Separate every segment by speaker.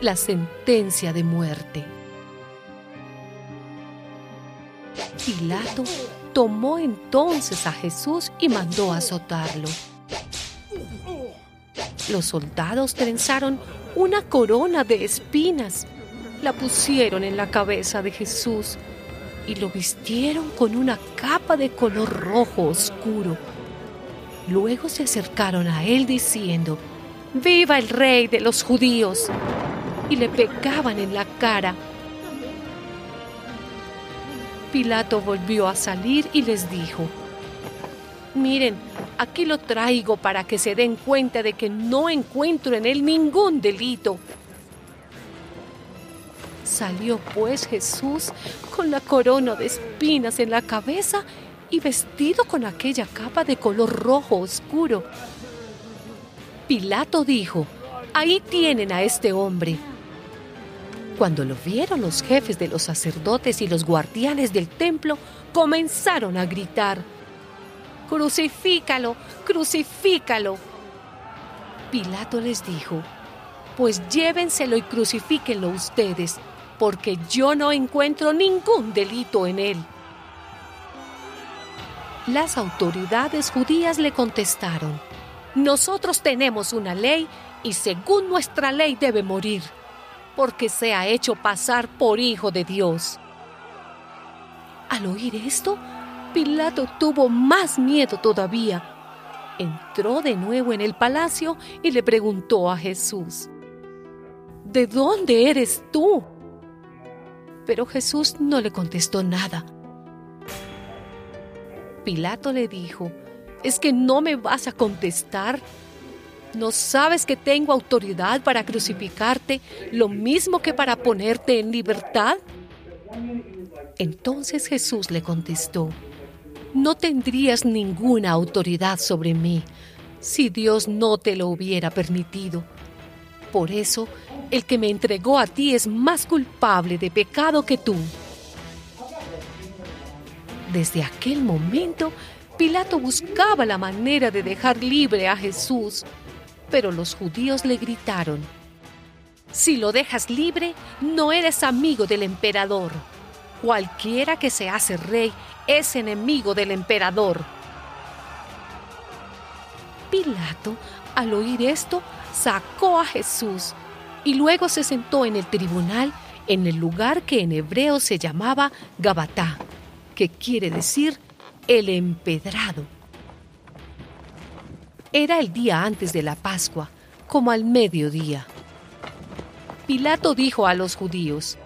Speaker 1: la sentencia de muerte. Pilato tomó entonces a Jesús y mandó azotarlo. Los soldados trenzaron una corona de espinas, la pusieron en la cabeza de Jesús y lo vistieron con una capa de color rojo oscuro. Luego se acercaron a él diciendo, ¡Viva el rey de los judíos! Y le pegaban en la cara. Pilato volvió a salir y les dijo, Miren, aquí lo traigo para que se den cuenta de que no encuentro en él ningún delito. Salió pues Jesús con la corona de espinas en la cabeza y vestido con aquella capa de color rojo oscuro. Pilato dijo, ahí tienen a este hombre. Cuando lo vieron los jefes de los sacerdotes y los guardianes del templo, comenzaron a gritar, Crucifícalo, crucifícalo. Pilato les dijo, pues llévenselo y crucifíquenlo ustedes, porque yo no encuentro ningún delito en él. Las autoridades judías le contestaron, nosotros tenemos una ley y según nuestra ley debe morir porque se ha hecho pasar por hijo de Dios. Al oír esto, Pilato tuvo más miedo todavía. Entró de nuevo en el palacio y le preguntó a Jesús, ¿De dónde eres tú? Pero Jesús no le contestó nada. Pilato le dijo, ¿es que no me vas a contestar? ¿No sabes que tengo autoridad para crucificarte lo mismo que para ponerte en libertad? Entonces Jesús le contestó, no tendrías ninguna autoridad sobre mí si Dios no te lo hubiera permitido. Por eso, el que me entregó a ti es más culpable de pecado que tú. Desde aquel momento, Pilato buscaba la manera de dejar libre a Jesús, pero los judíos le gritaron, Si lo dejas libre, no eres amigo del emperador. Cualquiera que se hace rey es enemigo del emperador. Pilato, al oír esto, sacó a Jesús y luego se sentó en el tribunal en el lugar que en hebreo se llamaba Gabatá, que quiere decir el empedrado. Era el día antes de la Pascua, como al mediodía. Pilato dijo a los judíos,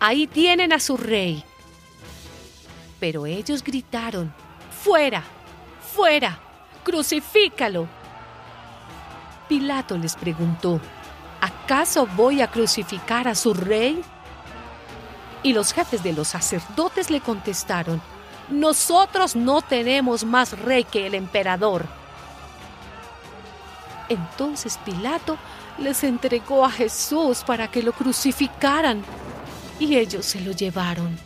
Speaker 1: Ahí tienen a su rey. Pero ellos gritaron, Fuera, fuera, crucifícalo. Pilato les preguntó, ¿acaso voy a crucificar a su rey? Y los jefes de los sacerdotes le contestaron, nosotros no tenemos más rey que el emperador. Entonces Pilato les entregó a Jesús para que lo crucificaran y ellos se lo llevaron.